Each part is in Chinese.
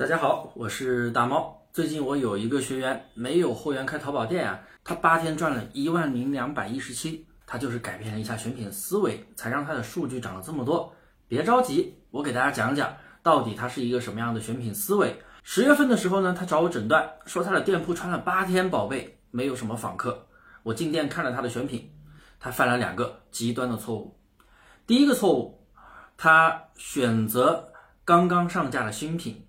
大家好，我是大猫。最近我有一个学员没有会员开淘宝店啊，他八天赚了一万零两百一十七，他就是改变了一下选品思维，才让他的数据涨了这么多。别着急，我给大家讲讲到底他是一个什么样的选品思维。十月份的时候呢，他找我诊断，说他的店铺穿了八天宝贝，没有什么访客。我进店看了他的选品，他犯了两个极端的错误。第一个错误，他选择刚刚上架的新品。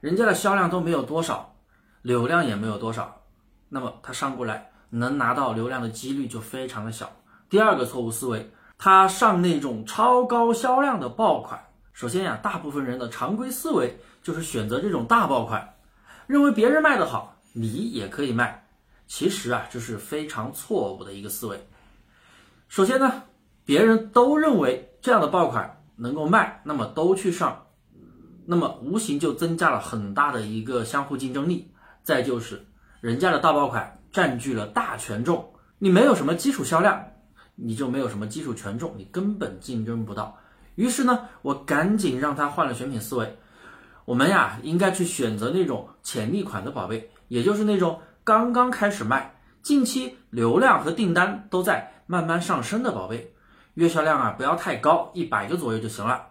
人家的销量都没有多少，流量也没有多少，那么他上过来能拿到流量的几率就非常的小。第二个错误思维，他上那种超高销量的爆款。首先呀，大部分人的常规思维就是选择这种大爆款，认为别人卖得好，你也可以卖。其实啊，这是非常错误的一个思维。首先呢，别人都认为这样的爆款能够卖，那么都去上。那么无形就增加了很大的一个相互竞争力。再就是，人家的大爆款占据了大权重，你没有什么基础销量，你就没有什么基础权重，你根本竞争不到。于是呢，我赶紧让他换了选品思维。我们呀，应该去选择那种潜力款的宝贝，也就是那种刚刚开始卖，近期流量和订单都在慢慢上升的宝贝。月销量啊，不要太高，一百个左右就行了。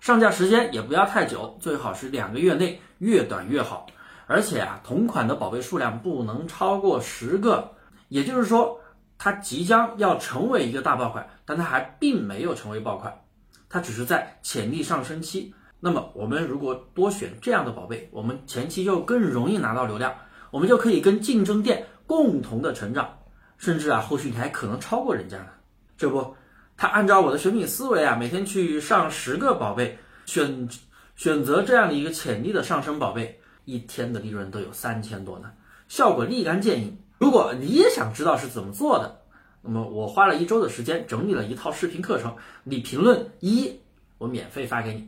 上架时间也不要太久，最好是两个月内，越短越好。而且啊，同款的宝贝数量不能超过十个。也就是说，它即将要成为一个大爆款，但它还并没有成为爆款，它只是在潜力上升期。那么，我们如果多选这样的宝贝，我们前期就更容易拿到流量，我们就可以跟竞争店共同的成长，甚至啊，后续你还可能超过人家呢。这不。他按照我的选品思维啊，每天去上十个宝贝，选选择这样的一个潜力的上升宝贝，一天的利润都有三千多呢，效果立竿见影。如果你也想知道是怎么做的，那么我花了一周的时间整理了一套视频课程，你评论一，我免费发给你。